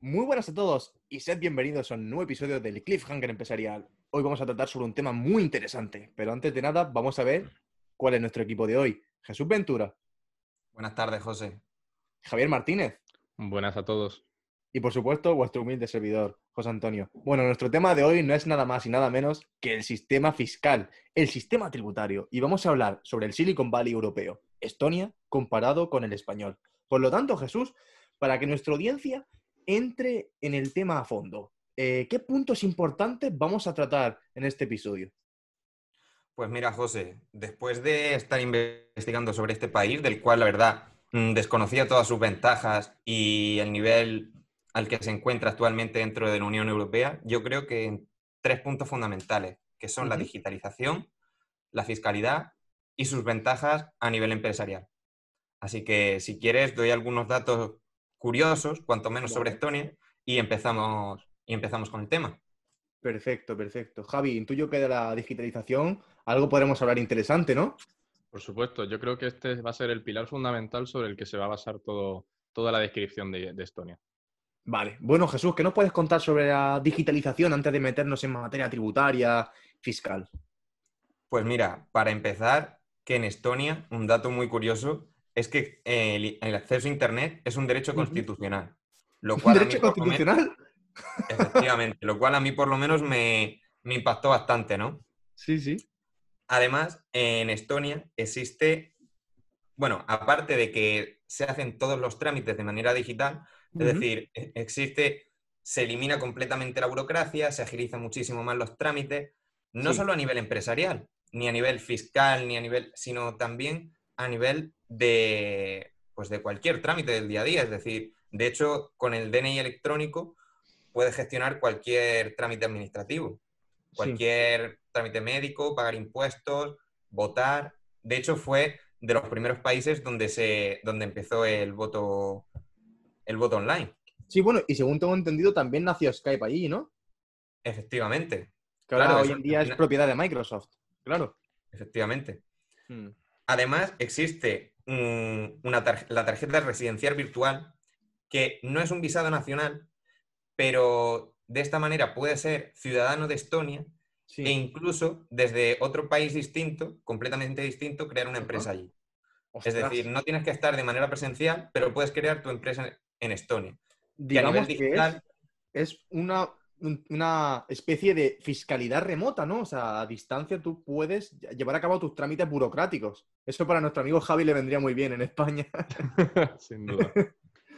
Muy buenas a todos y sed bienvenidos a un nuevo episodio del Cliffhanger Empresarial. Hoy vamos a tratar sobre un tema muy interesante, pero antes de nada vamos a ver cuál es nuestro equipo de hoy. Jesús Ventura, Buenas tardes, José. Javier Martínez Buenas a todos. y por supuesto vuestro humilde servidor, José Antonio. Bueno, nuestro tema de hoy no es nada más y nada menos que el sistema fiscal, el sistema tributario, y vamos a hablar sobre el Silicon Valley europeo, Estonia, comparado con el español. Por lo tanto, Jesús, para que nuestra audiencia entre en el tema a fondo, eh, ¿qué puntos importantes vamos a tratar en este episodio? Pues mira, José, después de estar investigando sobre este país, del cual la verdad mm, desconocía todas sus ventajas y el nivel al que se encuentra actualmente dentro de la Unión Europea, yo creo que tres puntos fundamentales, que son la digitalización, la fiscalidad y sus ventajas a nivel empresarial. Así que si quieres, doy algunos datos curiosos, cuanto menos sobre. Estonia, y empezamos, y empezamos con el tema. Perfecto, perfecto. Javi, intuyo que de la digitalización algo podremos hablar interesante, ¿no? Por supuesto, yo creo que este va a ser el pilar fundamental sobre el que se va a basar todo, toda la descripción de, de Estonia. Vale. Bueno, Jesús, ¿qué nos puedes contar sobre la digitalización antes de meternos en materia tributaria, fiscal? Pues mira, para empezar, que en Estonia, un dato muy curioso es que el, el acceso a Internet es un derecho constitucional. Lo ¿Un cual derecho menos- constitucional? efectivamente, lo cual a mí por lo menos me, me impactó bastante, ¿no? Sí, sí. Además, en Estonia existe, bueno, aparte de que se hacen todos los trámites de manera digital, es decir, e- existe, se elimina completamente la burocracia, se agiliza muchísimo más los trámites, no Sí. solo a nivel empresarial, ni a nivel fiscal, ni a nivel, sino también a nivel de, pues de cualquier trámite del día a día. Es decir, de hecho, con el DNI electrónico puedes gestionar cualquier trámite administrativo, Sí. cualquier trámite médico, pagar impuestos, votar. De hecho, fue de los primeros países donde se, donde empezó el voto, el voto online. Sí, bueno, y según tengo entendido, también nació Skype allí, ¿no? Efectivamente, Que ahora Claro, hoy en día es propiedad de Microsoft. Claro. efectivamente. Mm. Además, existe un- una tar- la tarjeta residencial virtual que no es un visado nacional, pero de esta manera puede ser ciudadano de Estonia Sí. e incluso desde otro país distinto, completamente distinto, crear una empresa allí. Es decir, no tienes que estar de manera presencial, pero puedes crear tu empresa en- Estonia. que digamos que es, digital, es una, un- una especie de fiscalidad remota, ¿no? O sea, a distancia tú puedes lle- llevar a cabo tus trámites burocráticos. Eso para nuestro amigo Javi le vendría muy bien en España. Sin duda.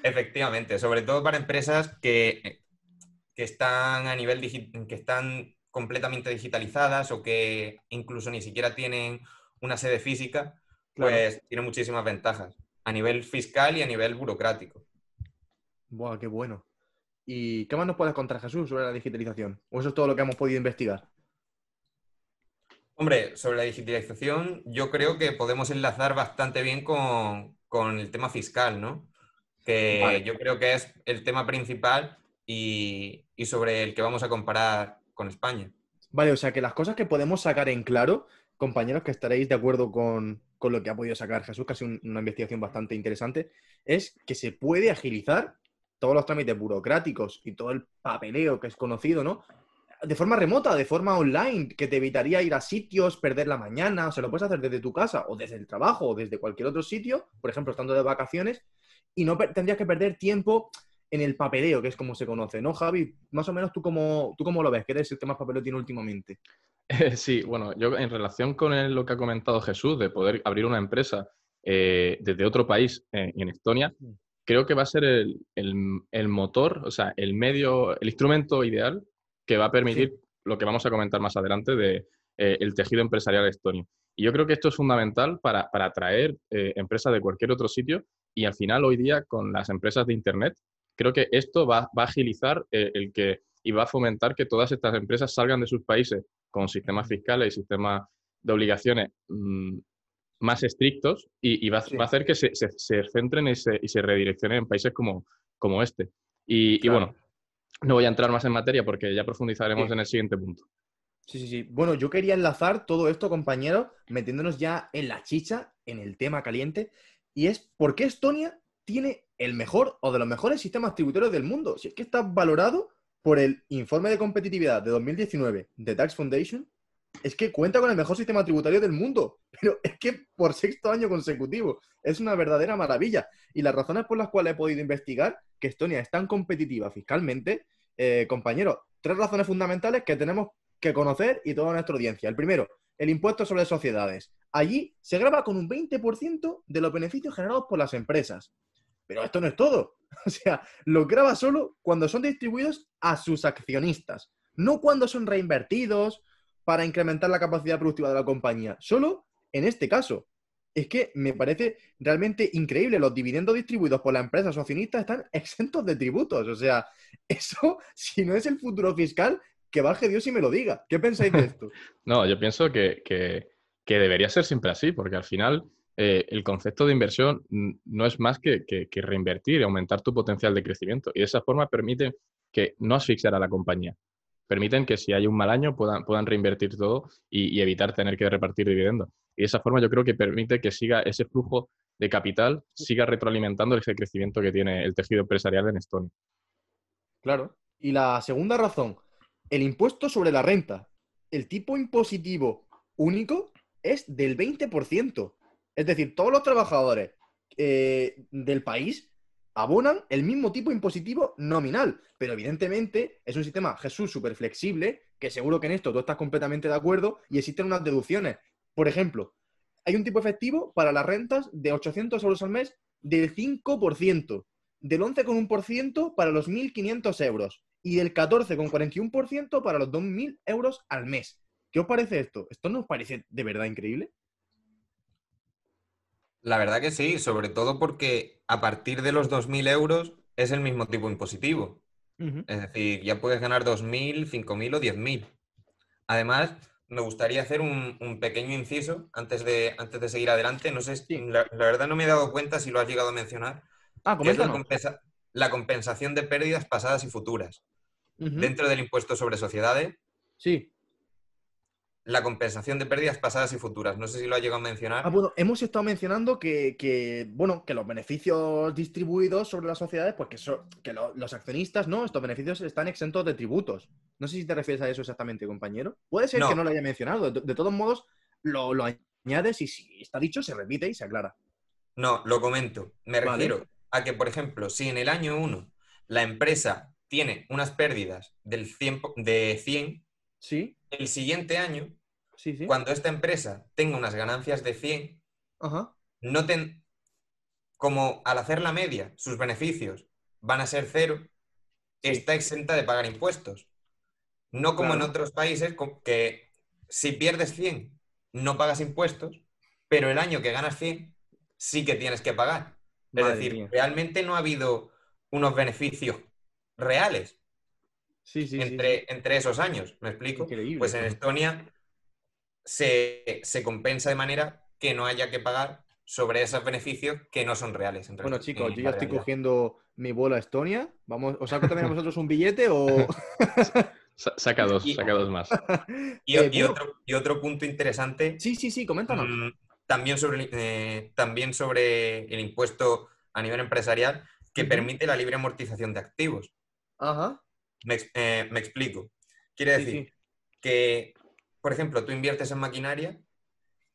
efectivamente, sobre todo para empresas que, que están a nivel que están completamente digitalizadas o que incluso ni siquiera tienen una sede física, Claro. pues tiene muchísimas ventajas a nivel fiscal y a nivel burocrático. Buah, qué bueno. ¿Y qué más nos puedes contar, Jesús, sobre la digitalización? ¿O eso es todo lo que hemos podido investigar? Hombre, sobre la digitalización, yo creo que podemos enlazar bastante bien con, con el tema fiscal, ¿no? Que Vale. yo creo que es el tema principal y, y sobre el que vamos a comparar con España. Vale, o sea que las cosas que podemos sacar en claro, compañeros, que estaréis de acuerdo con, con lo que ha podido sacar Jesús, que ha sido un- una investigación bastante interesante, es que se puede agilizar todos los trámites burocráticos y todo el papeleo que es conocido, ¿no? De forma remota, de forma online, que te evitaría ir a sitios, perder la mañana, o sea, lo puedes hacer desde tu casa o desde el trabajo o desde cualquier otro sitio, por ejemplo, estando de vacaciones, y no tendrías que perder tiempo en el papeleo, que es como se conoce, ¿no, Javi? Más o menos tú cómo, tú cómo lo ves, que eres el que más papeleo tiene últimamente. Eh, Sí, bueno, yo en relación con el- lo que ha comentado Jesús, de poder abrir una empresa eh, desde otro país eh, en Estonia, Mm. Creo que va a ser el, el- el motor, o sea, el medio, el instrumento ideal que va a permitir lo que vamos a comentar más adelante de eh, el tejido empresarial estonio. Y yo creo que esto es fundamental para, para atraer eh, empresas de cualquier otro sitio y al final hoy día con las empresas de Internet, creo que esto va, va a agilizar eh, el que y va a fomentar que todas estas empresas salgan de sus países con sistemas fiscales y sistemas de obligaciones mm, más estrictos y, y va, a- Sí. va a hacer que se, se- se centren y se, y se redireccionen en países como, como este. Y, y Claro. bueno, no voy a entrar más en materia porque ya profundizaremos Sí. en el siguiente punto. Sí, sí, sí. Bueno, yo quería enlazar todo esto, compañeros, metiéndonos ya en la chicha, en el tema caliente y es por qué Estonia tiene el mejor o de los mejores sistemas tributarios del mundo. Si es que está valorado por el informe de competitividad de 2019 de Tax Foundation, es que cuenta con el mejor sistema tributario del mundo. Pero es que por sexto año consecutivo es una verdadera maravilla. Y las razones por las cuales he podido investigar que Estonia es tan competitiva fiscalmente, eh, compañeros, tres razones fundamentales que tenemos que conocer y toda nuestra audiencia. El primero, el impuesto sobre sociedades. Allí se graba con un 20% de los beneficios generados por las empresas. Pero esto no es todo. O sea, lo graba solo cuando son distribuidos a sus accionistas, no cuando son reinvertidos para incrementar la capacidad productiva de la compañía. Solo en este caso. Es que me parece realmente increíble. Los dividendos distribuidos por la empresa o accionistas están exentos de tributos. O sea, eso, si no es el futuro fiscal, que baje Dios y me lo diga. ¿Qué pensáis de esto? no, yo pienso que, debería ser siempre así, porque al final eh, el concepto de inversión no es más que, reinvertir y aumentar tu potencial de crecimiento. Y de esa forma permite que no asfixiar a la compañía. Permiten que si hay un mal año puedan, puedan reinvertir todo y, evitar tener que repartir dividendos. Y de esa forma yo creo que permite que siga ese flujo de capital, siga retroalimentando ese crecimiento que tiene el tejido empresarial en Estonia. Claro. Y la segunda razón, el impuesto sobre la renta. El tipo impositivo único es del 20%. Es decir, todos los trabajadores eh, del país abonan el mismo tipo impositivo nominal. Pero evidentemente es un sistema, Jesús, súper flexible, que seguro que en esto tú estás completamente de acuerdo y existen unas deducciones. Por ejemplo, hay un tipo efectivo para las rentas de 800 euros al mes del 5%, del 11,1% para los 1.500 euros y del 14,41% para los 2.000 euros al mes. ¿Qué os parece esto? ¿Esto no os parece de verdad increíble? La verdad que sí, sobre todo porque a partir de los 2.000 euros es el mismo tipo impositivo. Es decir, ya puedes ganar 2.000, 5.000 o 10.000. Además, me gustaría hacer un, pequeño inciso antes de, antes de seguir adelante. No sé, si, la, verdad no me he dado cuenta si lo has llegado a mencionar. Ah, es la, la, compensación de pérdidas pasadas y futuras. Dentro del impuesto sobre sociedades. Sí la compensación de pérdidas pasadas y futuras. No sé si lo ha llegado a mencionar. Ah, bueno, hemos estado mencionando que, bueno, que los beneficios distribuidos sobre las sociedades, pues que, los accionistas, ¿no? Estos beneficios están exentos de tributos. No sé si te refieres a eso exactamente, compañero. Puede ser que no lo haya mencionado. De, todos modos, lo, añades y si está dicho, se repite y se aclara. No, lo comento. Me refiero a que, por ejemplo, si en el año 1 la empresa tiene unas pérdidas del 100, de 100 ¿Sí? El siguiente año, cuando esta empresa tenga unas ganancias de 100, no ten... como al hacer la media, sus beneficios van a ser cero, está exenta de pagar impuestos. No como en otros países que si pierdes 100 no pagas impuestos, pero el año que ganas 100 sí que tienes que pagar. Es decir, realmente no ha habido unos beneficios reales entre, entre esos años, ¿me explico? pues en Estonia se, compensa de manera que no haya que pagar sobre esos beneficios que no son reales. bueno, chicos, yo ya estoy cogiendo mi bola Estonia. Vamos, ¿Os saco también a vosotros un billete o...? saca dos, saca dos más. Eh, y, otro, y, otro, punto interesante. Sí, sí, sí, coméntanos. Mm, también, sobre, eh, también sobre el impuesto a nivel empresarial que permite la libre amortización de activos. Ajá. Eh, me, explico. Quiere decir que, por ejemplo, tú inviertes en maquinaria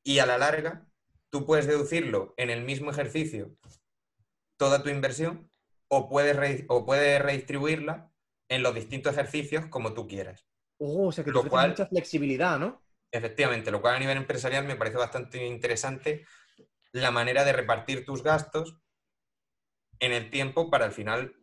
y a la larga tú puedes deducirlo en el mismo ejercicio toda tu inversión o puedes, o puedes redistribuirla en los distintos ejercicios como tú quieras. Oh, o sea que lo cual, mucha flexibilidad, ¿no? Efectivamente, lo cual a nivel empresarial me parece bastante interesante la manera de repartir tus gastos en el tiempo para al final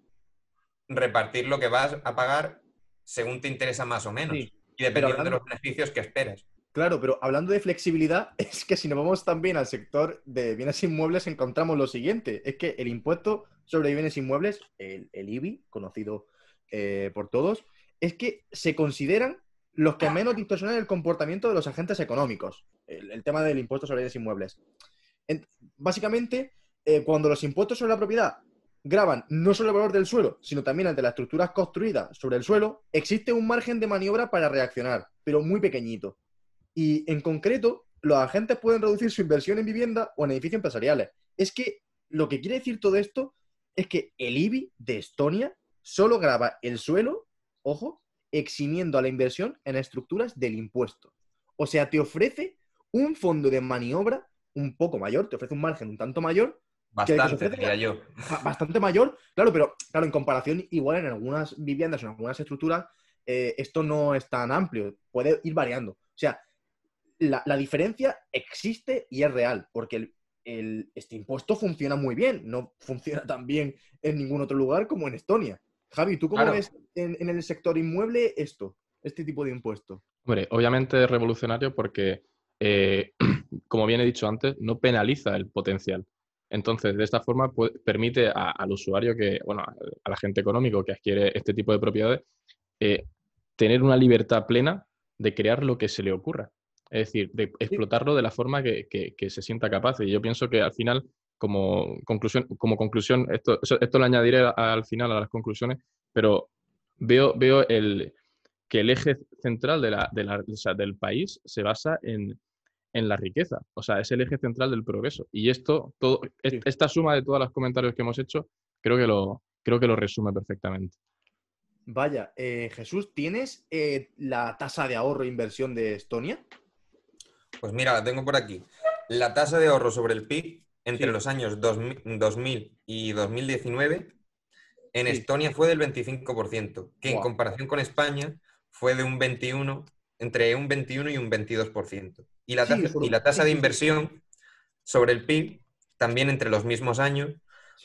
repartir lo que vas a pagar según te interesa más o menos. y dependiendo de los beneficios que esperas. Claro, pero hablando de flexibilidad, es que si nos vamos también al sector de bienes inmuebles, encontramos lo siguiente. Es que el impuesto sobre bienes inmuebles, el, IBI, conocido eh, por todos, es que se consideran los que menos distorsionan el comportamiento de los agentes económicos. El, tema del impuesto sobre bienes inmuebles. básicamente, eh, cuando los impuestos sobre la propiedad graban no solo el valor del suelo, sino también de las estructuras construidas sobre el suelo, existe un margen de maniobra para reaccionar, pero muy pequeñito. Y en concreto, los agentes pueden reducir su inversión en vivienda o en edificios empresariales. Es que lo que quiere decir todo esto es que el IBI de Estonia solo graba el suelo, ojo, eximiendo a la inversión en estructuras del impuesto. O sea, te ofrece un fondo de maniobra un poco mayor, te ofrece un margen un tanto mayor. Bastante, diría yo. Bastante mayor, claro, pero claro, en comparación, igual en algunas viviendas o en algunas estructuras, eh, esto no es tan amplio, puede ir variando. O sea, la, diferencia existe y es real, porque este impuesto funciona muy bien, no funciona tan bien en ningún otro lugar como en Estonia. Javi, ¿tú cómo ves en, el sector inmueble esto, este tipo de impuesto? Hombre, obviamente es revolucionario porque, eh, como bien he dicho antes, no penaliza el potencial. Entonces, de esta forma permite al usuario que, bueno, al agente económico que adquiere este tipo de propiedades, eh, tener una libertad plena de crear lo que se le ocurra. Es decir, de explotarlo de la forma que, se sienta capaz. Y yo pienso que al final, como conclusión, como conclusión esto, esto lo añadiré al final a las conclusiones, pero veo, veo el, que el eje central de la, del país se basa en, la riqueza. O sea, es el eje central del progreso. Y esto, todo, esta suma de todos los comentarios que hemos hecho, creo que lo, creo que lo resume perfectamente. Vaya, eh, Jesús, ¿tienes eh, la tasa de ahorro e inversión de Estonia? Pues mira, la tengo por aquí. La tasa de ahorro sobre el PIB entre los años 2000, y 2019 en Estonia fue del 25%, que en comparación con España fue de un 21, entre un 21 y un 22%. Y la tasa, y la tasa de inversión sobre el PIB, también entre los mismos años,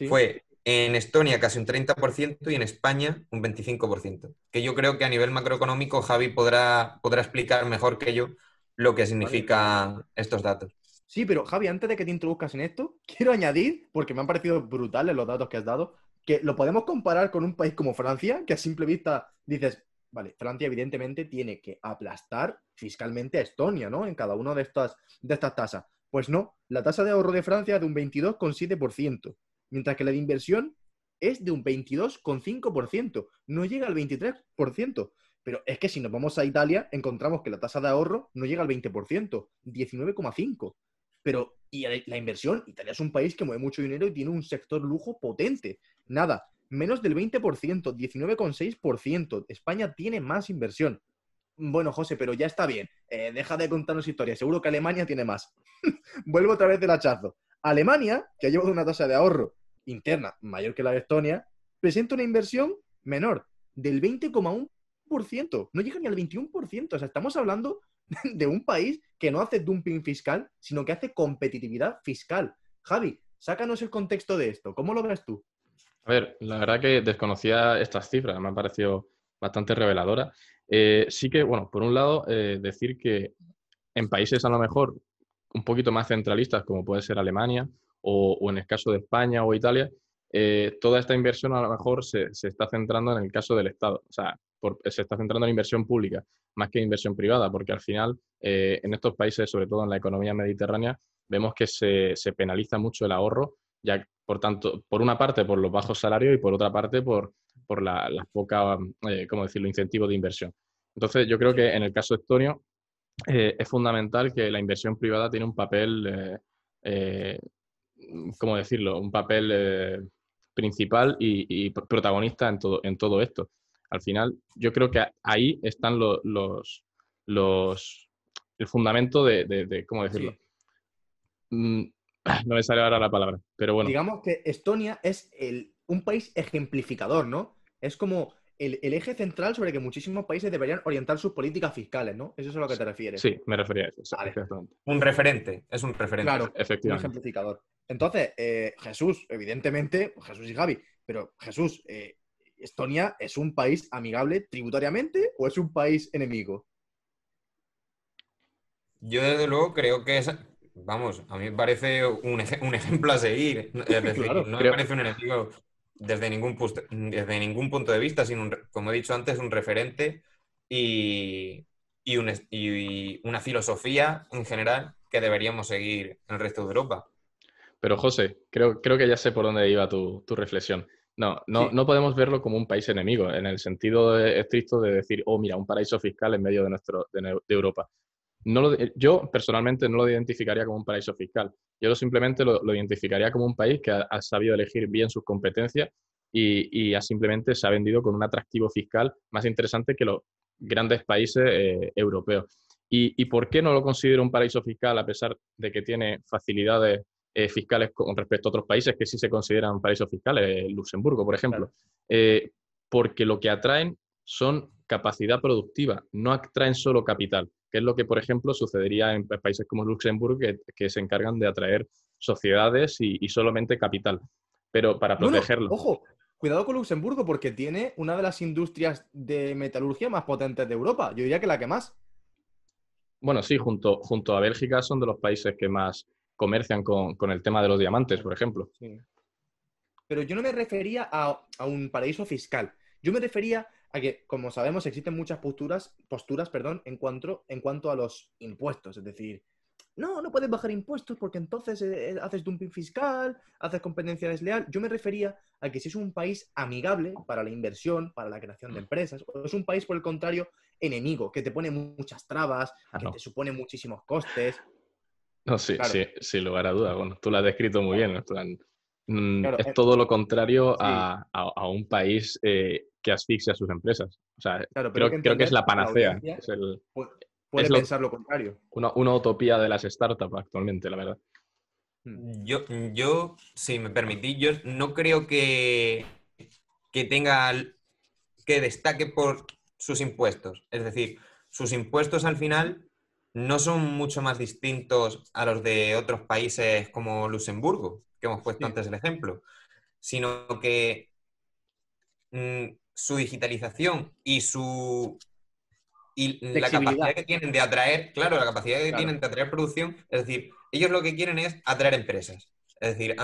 fue en Estonia casi un 30% y en España un 25%. Que yo creo que a nivel macroeconómico Javi podrá, podrá explicar mejor que yo lo que significan estos datos. Sí, pero Javi, antes de que te introduzcas en esto, quiero añadir, porque me han parecido brutales los datos que has dado, que lo podemos comparar con un país como Francia, que a simple vista dices, vale, Francia evidentemente tiene que aplastar fiscalmente a Estonia, ¿no? En cada una de estas, de estas tasas. Pues no, la tasa de ahorro de Francia es de un 22,7%, mientras que la de inversión es de un 22,5%, no llega al 23%. Pero es que si nos vamos a Italia, encontramos que la tasa de ahorro no llega al 20%, 19,5%. Pero, y la inversión, Italia es un país que mueve mucho dinero y tiene un sector lujo potente. Nada, menos del 20%, 19,6%. España tiene más inversión. Bueno, José, pero ya está bien. Eh, deja de contarnos historias. Seguro que Alemania tiene más. Vuelvo otra vez del hachazo. Alemania, que ha llevado una tasa de ahorro interna mayor que la de Estonia, presenta una inversión menor, del 20,1% no llega ni al 21%. O sea, estamos hablando de un país que no hace dumping fiscal, sino que hace competitividad fiscal. Javi, sácanos el contexto de esto. ¿Cómo lo ves tú? A ver, la verdad que desconocía estas cifras, me ha parecido bastante reveladora. Eh, sí que, bueno, por un lado, eh, decir que en países a lo mejor un poquito más centralistas, como puede ser Alemania, o, en el caso de España o Italia, eh, toda esta inversión a lo mejor se, se, está centrando en el caso del Estado. O sea, se está centrando en inversión pública más que inversión privada, porque al final en estos países, sobre todo en la economía mediterránea, vemos que se, penaliza mucho el ahorro, ya por tanto, por una parte por los bajos salarios y por otra parte por, por la, las pocas, eh, ¿cómo decirlo?, incentivos de inversión. Entonces, yo creo que en el caso estonio eh, es fundamental que la inversión privada tiene un papel, ¿cómo decirlo?, un papel principal y, y, protagonista en todo, en todo esto al final, yo creo que ahí están los, los, el fundamento de, ¿cómo decirlo? Mm, no me sale ahora la palabra, pero bueno. Digamos que Estonia es el, un país ejemplificador, ¿no? Es como el, eje central sobre que muchísimos países deberían orientar sus políticas fiscales, ¿no? ¿Eso es a lo que te refieres? Sí, me refería a eso. Un referente, es un referente. Claro, efectivamente. Un ejemplificador. Entonces, eh, Jesús, evidentemente, Jesús y Javi, pero Jesús, eh, ¿Estonia es un país amigable tributariamente o es un país enemigo? Yo desde luego creo que es, vamos, a mí me parece un, ejemplo a seguir. Es decir, no me parece un enemigo desde ningún, desde ningún punto de vista, sino, como he dicho antes, un referente y, una filosofía en general que deberíamos seguir en el resto de Europa. Pero José, creo, creo que ya sé por dónde iba tu reflexión. No, no, no podemos verlo como un país enemigo, en el sentido estricto de decir, oh, mira, un paraíso fiscal en medio de, nuestro, de, Europa. No yo personalmente no lo identificaría como un paraíso fiscal. Yo simplemente lo, identificaría como un país que ha, sabido elegir bien sus competencias y, ha simplemente se ha vendido con un atractivo fiscal más interesante que los grandes países eh, europeos. ¿Y, por qué no lo considero un paraíso fiscal a pesar de que tiene facilidades eh, fiscales con respecto a otros países que sí se consideran paraísos fiscales, Luxemburgo, por ejemplo? Eh, porque lo que atraen son capacidad productiva, no atraen solo capital, que es lo que, por ejemplo, sucedería en países como Luxemburgo, que, se encargan de atraer sociedades y, solamente capital. Pero para protegerlo. ojo, cuidado con Luxemburgo, porque tiene una de las industrias de metalurgia más potentes de Europa. Yo diría que la que más. Bueno, sí, junto, junto a Bélgica son de los países que más comercian con, el tema de los diamantes, por ejemplo. Pero yo no me refería a, a un paraíso fiscal. Yo me refería a que, como sabemos, existen muchas posturas, posturas perdón, en, cuanto, en cuanto a los impuestos. Es decir, no, no puedes bajar impuestos porque entonces eh, eh, haces dumping fiscal, haces competencia desleal. Yo me refería a que si es un país amigable para la inversión, para la creación de empresas, o es un país, por el contrario, enemigo, que te pone muchas trabas, que te supone muchísimos costes. No, sí, sí, sin lugar a dudas. Bueno, tú lo has descrito muy bien. Mm, es eh, todo lo contrario a, un país que asfixia a sus empresas. O sea, creo, que, es la panacea. es el, puede, pensar lo, contrario. Una, utopía de las startups actualmente, la verdad. Hmm. Yo, yo, si me permitís, yo no creo que, que tenga que destaque por sus impuestos. Es decir, sus impuestos al final no son mucho más distintos a los de otros países como Luxemburgo, que hemos puesto antes el ejemplo, sino que mm, su digitalización y su y la capacidad que tienen de atraer, claro, la capacidad que tienen de atraer producción, es decir, ellos lo que quieren es atraer empresas. Es decir,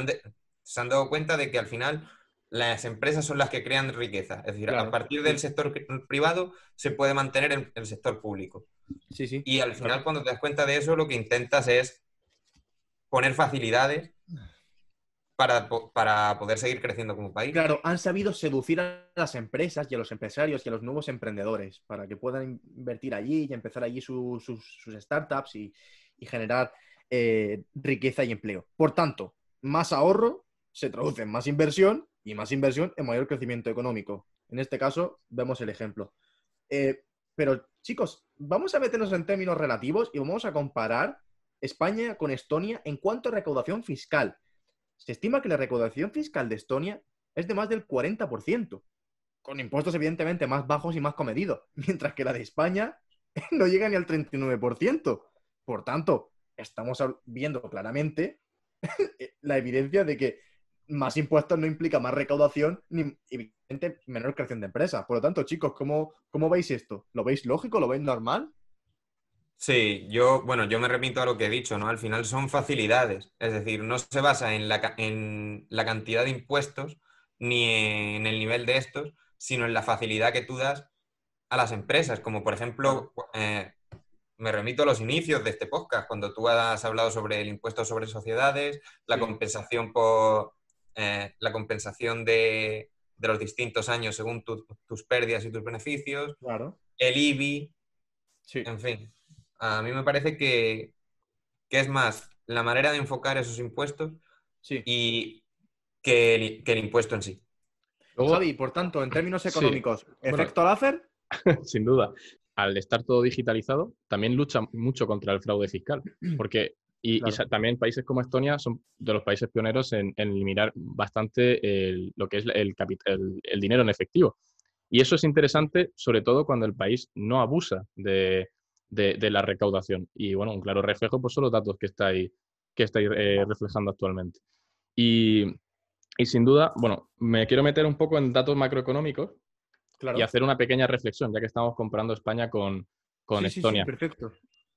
se han dado cuenta de que al final las empresas son las que crean riqueza. Es decir, a partir del sector privado se puede mantener el, el sector público. Sí, sí. Y al final, cuando te das cuenta de eso, lo que intentas es poner facilidades para, para, poder seguir creciendo como país. Claro, han sabido seducir a las empresas y a los empresarios y a los nuevos emprendedores para que puedan invertir allí y empezar allí sus, startups y, generar eh, riqueza y empleo. Por tanto, más ahorro se traduce en más inversión y más inversión en mayor crecimiento económico. En este caso, vemos el ejemplo. Eh, pero, chicos, vamos a meternos en términos relativos y vamos a comparar España con Estonia en cuanto a recaudación fiscal. Se estima que la recaudación fiscal de Estonia es de más del 40%, con impuestos evidentemente más bajos y más comedidos, mientras que la de España no llega ni al 39%. Por tanto, estamos viendo claramente la evidencia de que más impuestos no implica más recaudación ni, evidentemente, menor creación de empresas. Por lo tanto, chicos, ¿cómo, ¿cómo veis esto? ¿Lo veis lógico? ¿Lo veis normal? Sí, yo, bueno, yo me repito a lo que he dicho, ¿no? Al final son facilidades, es decir, no se basa en la, en la cantidad de impuestos ni en el nivel de estos, sino en la facilidad que tú das a las empresas, como por ejemplo, eh, me remito a los inicios de este podcast, cuando tú has hablado sobre el impuesto sobre sociedades, la compensación por eh, la compensación de, los distintos años según tus pérdidas y tus beneficios, claro. el IBI, en fin a mí me parece que, es más la manera de enfocar esos impuestos y que el, impuesto en sí. Javi, por tanto, en términos económicos, ¿efecto láser? Sin duda. Al estar todo digitalizado, también lucha mucho contra el fraude fiscal. Porque, y, también países como Estonia son de los países pioneros en, eliminar bastante lo que es el, el dinero en efectivo. Y eso es interesante, sobre todo cuando el país no abusa de, de, la recaudación. Y bueno, un claro reflejo pues, son los datos que estáis, que estáis eh, reflejando actualmente. Y, sin duda, bueno, me quiero meter un poco en datos macroeconómicos y hacer una pequeña reflexión, ya que estamos comparando España con, con Estonia. perfecto.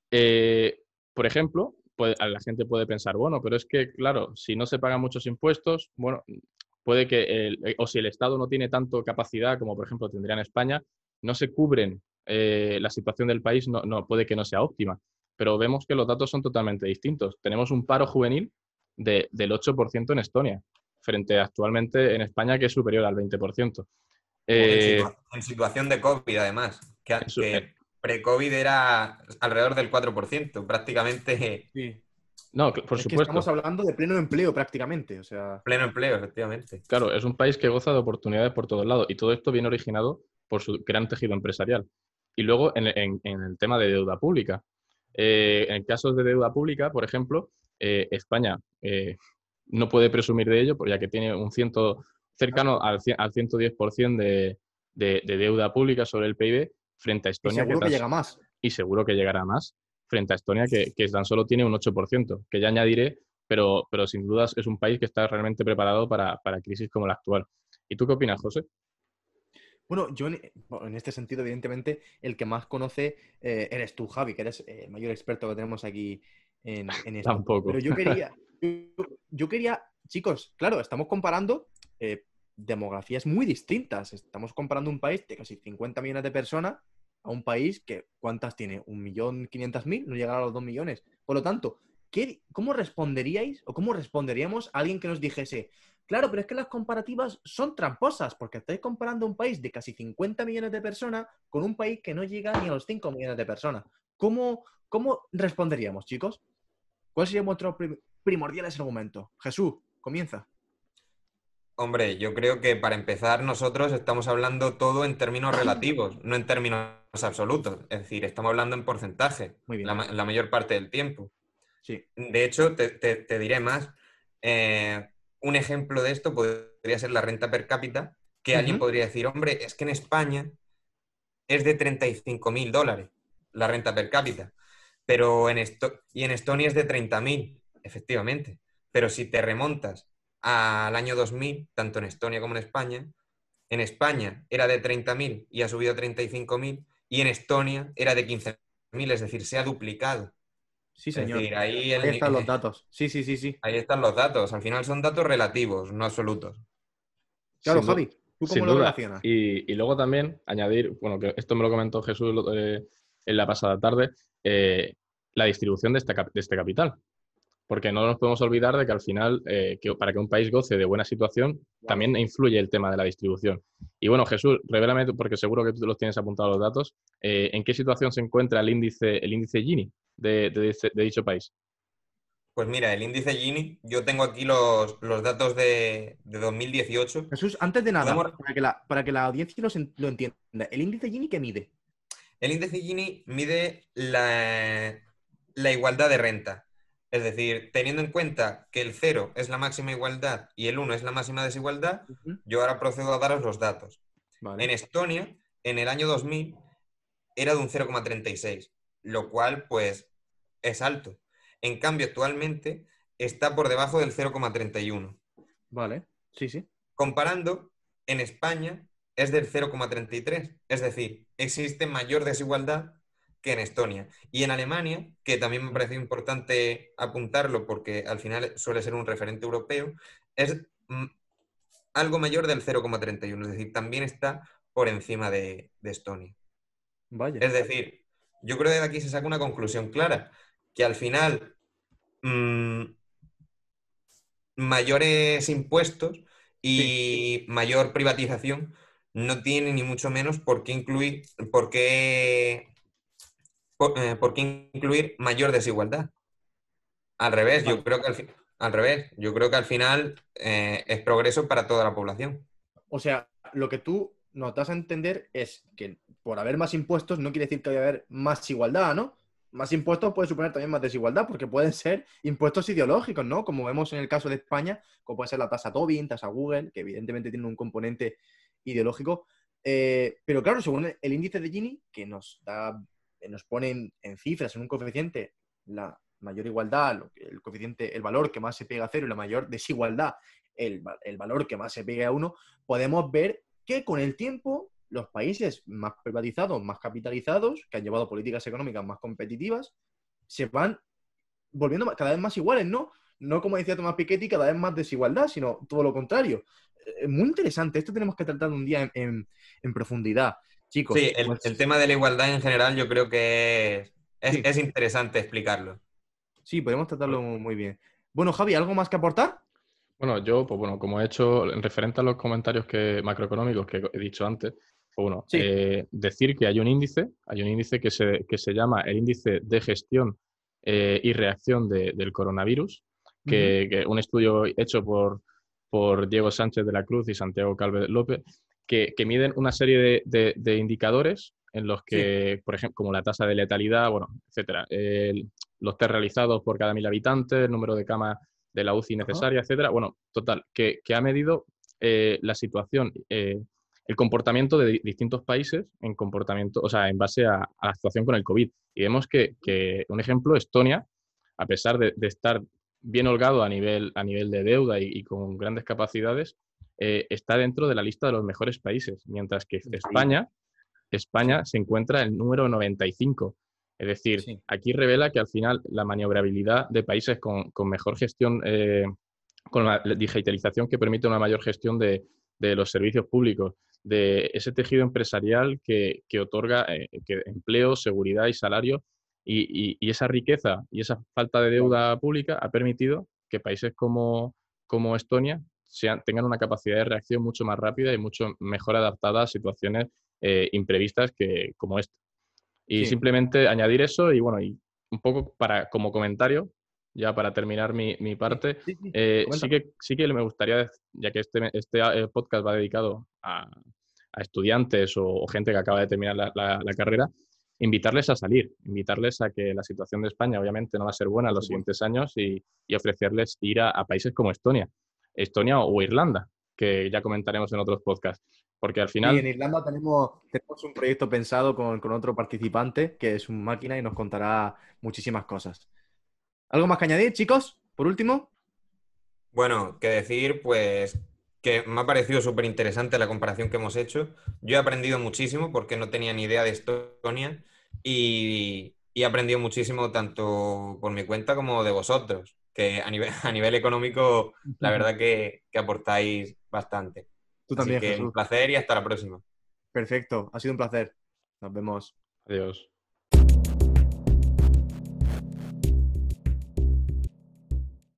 Eh, por ejemplo, pues, la gente puede pensar, bueno, pero es que, claro, si no se pagan muchos impuestos, bueno, puede que, o si el Estado no tiene tanto capacidad como, por ejemplo, tendría en España, no se cubren eh, la situación del país no, puede que no sea óptima. Pero vemos que los datos son totalmente distintos. Tenemos un paro juvenil del 8% en Estonia, frente actualmente en España, que es superior al 20%. Eh, en, situación de COVID, además. Que, pre-COVID era alrededor del 4%, prácticamente Sí. No, por Es que supuesto. estamos hablando de pleno empleo prácticamente. O sea, pleno empleo, efectivamente. Claro, es un país que goza de oportunidades por todos lados y todo esto viene originado por su gran tejido empresarial. Y luego en, en- en el tema de deuda pública. Eh, en casos de deuda pública, por ejemplo, eh, España eh, no puede presumir de ello, porque ya que tiene un ciento cercano al, cien- al 110% de, de, de deuda pública sobre el PIB frente a y Estonia, seguro que tan- llega más. y seguro que llegará más frente a Estonia, que, que tan solo tiene un 8%, que ya añadiré, pero, pero sin dudas es un país que está realmente preparado para, para crisis como la actual. ¿Y tú qué opinas, José? Bueno, yo en, este sentido, evidentemente, el que más conoce eh, eres tú, Javi, que eres el mayor experto que tenemos aquí en, en esto. Tampoco. Pero yo quería, yo, yo quería, chicos, claro, estamos comparando eh, demografías muy distintas. Estamos comparando un país de casi 50 millones de personas a un país que, ¿cuántas tiene? ¿Un millón quinientas mil? No llegará a los dos millones. Por lo tanto, ¿qué, ¿cómo responderíais o cómo responderíamos a alguien que nos dijese, Claro, pero es que las comparativas son tramposas, porque estáis comparando un país de casi 50 millones de personas con un país que no llega ni a los 5 millones de personas. ¿Cómo, cómo responderíamos, chicos? ¿Cuál sería vuestro prim- primordial argumento? Jesús, comienza. Hombre, yo creo que para empezar nosotros estamos hablando todo en términos relativos, no en términos absolutos. Es decir, estamos hablando en porcentaje Muy bien. la, ma- la mayor parte del tiempo. Sí. De hecho, te, te- te diré más. Eh, un ejemplo de esto podría ser la renta per cápita, que alguien podría decir, hombre, es que en España es de 35 mil dólares la renta per cápita, pero en esto y en Estonia es de 30 mil, efectivamente. Pero si te remontas al año 2000, tanto en Estonia como en España, en España era de 30 mil y ha subido a 35 mil, y en Estonia era de 15 mil, es decir, se ha duplicado. Sí, Es señor. decir, ahí, el Ahí están los datos. Sí, sí, sí, sí. Ahí están los datos. Al final son datos relativos, no absolutos. Claro, Sin Javi, ¿tú Sin cómo lo duda. relacionas? Y, y luego también añadir, bueno, que esto me lo comentó Jesús eh, en la pasada tarde, eh, la distribución este, de este capital. Porque no nos podemos olvidar de que al final, eh, que para que un país goce de buena situación, también influye el tema de la distribución. Y bueno, Jesús, revélame, porque seguro que tú los tienes apuntados los datos, eh, ¿en qué situación se encuentra el índice, el índice Gini de, de dice- de dicho país? Pues mira, el índice Gini, yo tengo aquí los, los datos de, de 2018. Jesús, antes de nada, Podemos- para que la, para que la audiencia lo, lo entienda, ¿el índice Gini qué mide? El índice Gini mide la, la igualdad de renta. Es decir, teniendo en cuenta que el 0 es la máxima igualdad y el 1 es la máxima desigualdad, yo ahora procedo a daros los datos. Vale. En Estonia, en el año 2000, era de un 0,36, lo cual, pues, es alto. En cambio, actualmente está por debajo del 0,31. Vale, sí, sí. Comparando, en España es del 0,33. Es decir, existe mayor desigualdad que en Estonia. Y en Alemania, que también me parece importante apuntarlo porque al final suele ser un referente europeo, es mm, algo mayor del 0,31. Es decir, también está por encima de, de Estonia. Vaya. Es decir, yo creo que de aquí se saca una conclusión clara, que al final mm, mayores impuestos y mayor privatización no tiene ni mucho menos por qué incluir, por qué, por, eh, por qué incluir mayor desigualdad. Al revés, yo creo que al, fi- al revés, yo creo que al final eh, es progreso para toda la población. O sea, lo que tú nos das a entender es que por haber más impuestos no quiere decir que vaya a haber más igualdad, ¿no? Más impuestos puede suponer también más desigualdad, porque pueden ser impuestos ideológicos, ¿no? Como vemos en el caso de España, como puede ser la tasa Tobin, tasa Google, que evidentemente tiene un componente ideológico. Eh, pero claro, según el índice de Gini, que nos da, nos pone en, cifras, en un coeficiente, la mayor igualdad, el coeficiente, el valor que más se pega a cero y la mayor desigualdad, el, el valor que más se pega a uno, podemos ver que con el tiempo los países más privatizados, más capitalizados, que han llevado políticas económicas más competitivas, se van volviendo cada vez más iguales, ¿no? No como decía Tomás Piketty, cada vez más desigualdad, sino todo lo contrario. Es muy interesante. Esto tenemos que tratar un día en, en- en profundidad. Chicos, Sí, el, pues, el tema de la igualdad en general yo creo que es, es- Sí. es interesante explicarlo. sí, podemos tratarlo muy bien. Bueno, Javi, ¿algo más que aportar? Bueno, yo, pues bueno, como he hecho en referente a los comentarios que, macroeconómicos que he dicho antes, fue uno. Eh, decir que hay un índice, hay un índice que se, que se llama el índice de gestión eh, y reacción del coronavirus, que, un estudio hecho por, por Diego Sánchez de la Cruz y Santiago Calve López, que, miden una serie de, indicadores en los que, por ejemplo, como la tasa de letalidad, bueno, etcétera, los test realizados por cada mil habitantes, el número de camas de la UCI necesaria, etcétera. Bueno, total, que, ha medido eh, la situación, eh, el comportamiento de distintos países en comportamiento, o sea, en base a, la situación con el COVID. Y vemos que, un ejemplo, Estonia, a pesar de, estar bien holgado a nivel, a nivel de deuda y, con grandes capacidades, eh, está dentro de la lista de los mejores países, mientras que España, España se encuentra en el número 95. Es decir, aquí revela que al final la maniobrabilidad de países con, mejor gestión, eh, con la digitalización que permite una mayor gestión de, los servicios públicos, de ese tejido empresarial que, otorga eh, empleo, seguridad y salario, y, esa riqueza y esa falta de deuda pública ha permitido que países como, como Estonia tengan una capacidad de reacción mucho más rápida y mucho mejor adaptada a situaciones eh, imprevistas que, como esta. Y simplemente añadir eso y bueno, y un poco para, como comentario, ya para terminar mi, parte, eh, sí, que, sí que me gustaría, ya que este, este eh, podcast va dedicado a, estudiantes o, gente que acaba de terminar la, carrera, invitarles a salir, invitarles a que la situación de España obviamente no va a ser buena en los siguientes años y, ofrecerles ir a, países como Estonia, Estonia o Irlanda, que ya comentaremos en otros podcasts. Porque al final. Y en Irlanda tenemos, tenemos un proyecto pensado con, otro participante que es un máquina y nos contará muchísimas cosas. ¿Algo más que añadir, chicos? Por último. Bueno, que decir, pues que me ha parecido súper interesante la comparación que hemos hecho. Yo he aprendido muchísimo porque no tenía ni idea de Estonia y, he aprendido muchísimo tanto por mi cuenta como de vosotros, que a nivel, a nivel económico la verdad que aportáis bastante. Tú también, Así que un placer y hasta la próxima. Perfecto, ha sido un placer. Nos vemos. Adiós.